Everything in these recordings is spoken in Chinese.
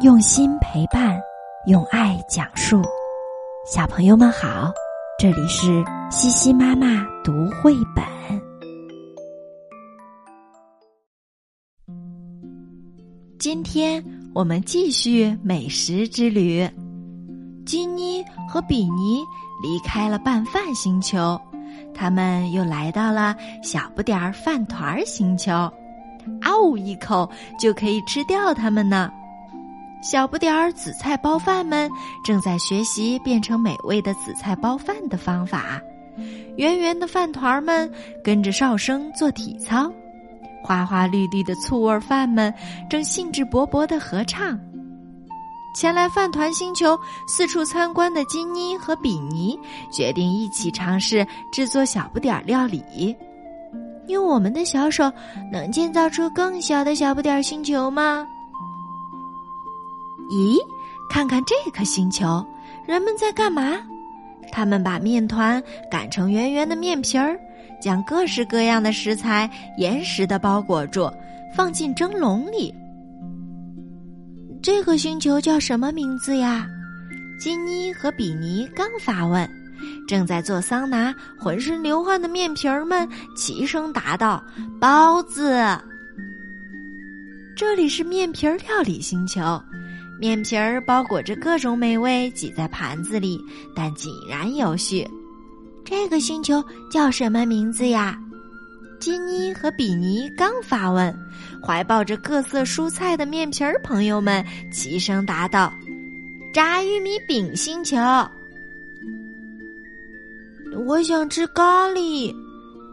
用心陪伴，用爱讲述。小朋友们好，这里是西西妈妈读绘本。今天我们继续美食之旅。金妮和比尼离开了拌饭星球，他们又来到了小不点儿饭团星球。啊呜一口就可以吃掉它们呢。小不点儿紫菜包饭们正在学习变成美味的紫菜包饭的方法。圆圆的饭团儿们跟着哨声做体操。花花绿绿的醋味饭们正兴致勃勃的合唱。前来饭团星球四处参观的金妮和比尼决定一起尝试制作小不点儿料理。用我们的小手能建造出更小的小不点儿星球吗？咦，看看这颗星球，人们在干嘛？他们把面团擀成圆圆的面皮儿，将各式各样的食材严实的包裹住，放进蒸笼里。这个星球叫什么名字呀？金妮和比尼刚发问。正在做桑拿、浑身流汗的面皮儿们齐声答道：“包子。”这里是面皮儿料理星球，面皮儿包裹着各种美味，挤在盘子里，但井然有序。这个星球叫什么名字呀？金妮和比尼刚发问，怀抱着各色蔬菜的面皮儿朋友们齐声答道：“炸玉米饼星球。”我想吃咖喱，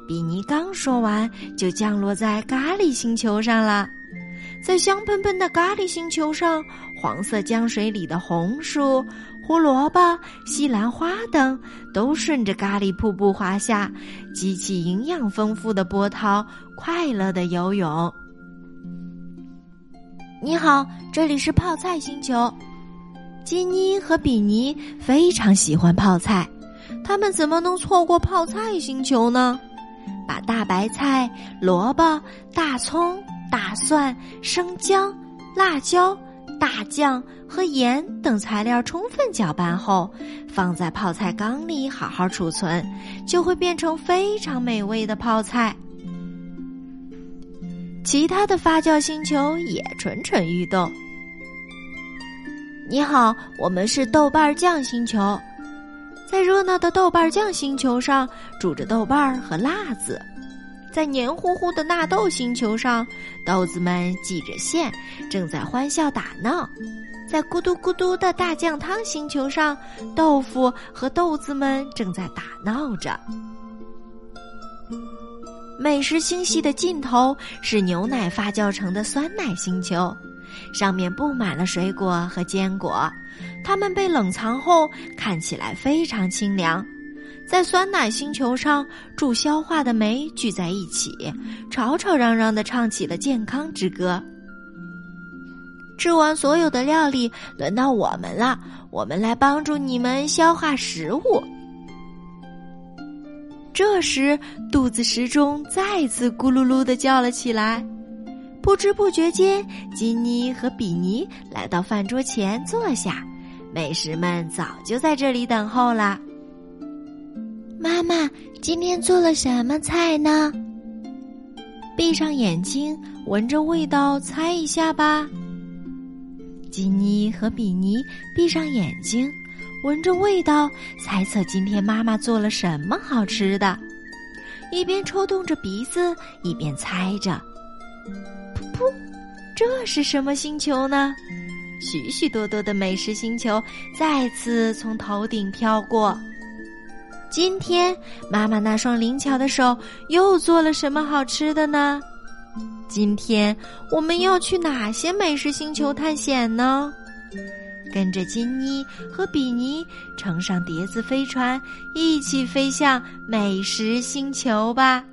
比尼刚说完，就降落在咖喱星球上了。在香喷喷的咖喱星球上，黄色江水里的红薯、胡萝卜、西兰花等，都顺着咖喱瀑布滑下，激起营养丰富的波涛，快乐的游泳。你好，这里是泡菜星球。金妮和比尼非常喜欢泡菜。他们怎么能错过泡菜星球呢？把大白菜、萝卜、大葱、大蒜、生姜、辣椒、大酱和盐等材料充分搅拌后，放在泡菜缸里好好储存，就会变成非常美味的泡菜。其他的发酵星球也蠢蠢欲动。你好，我们是豆瓣酱星球。在热闹的豆瓣酱星球上，煮着豆瓣和辣子；在黏糊糊的纳豆星球上，豆子们系着线，正在欢笑打闹；在咕嘟咕嘟的大酱汤星球上，豆腐和豆子们正在打闹着。美食星系的尽头是牛奶发酵成的酸奶星球。上面布满了水果和坚果，它们被冷藏后看起来非常清凉。在酸奶星球上，助消化的酶聚在一起，吵吵嚷嚷的唱起了健康之歌。吃完所有的料理，轮到我们了，我们来帮助你们消化食物。这时，肚子时钟再次咕噜噜的叫了起来。不知不觉间，金妮和比尼来到饭桌前坐下，美食们早就在这里等候了。妈妈，今天做了什么菜呢？闭上眼睛，闻着味道猜一下吧。金妮和比尼闭上眼睛，闻着味道猜测今天妈妈做了什么好吃的，一边抽动着鼻子，一边猜着。噗噗，这是什么星球呢？许许多多的美食星球再次从头顶飘过。今天妈妈那双灵巧的手又做了什么好吃的呢？今天我们要去哪些美食星球探险呢？跟着金妮和比尼乘上碟子飞船，一起飞向美食星球吧！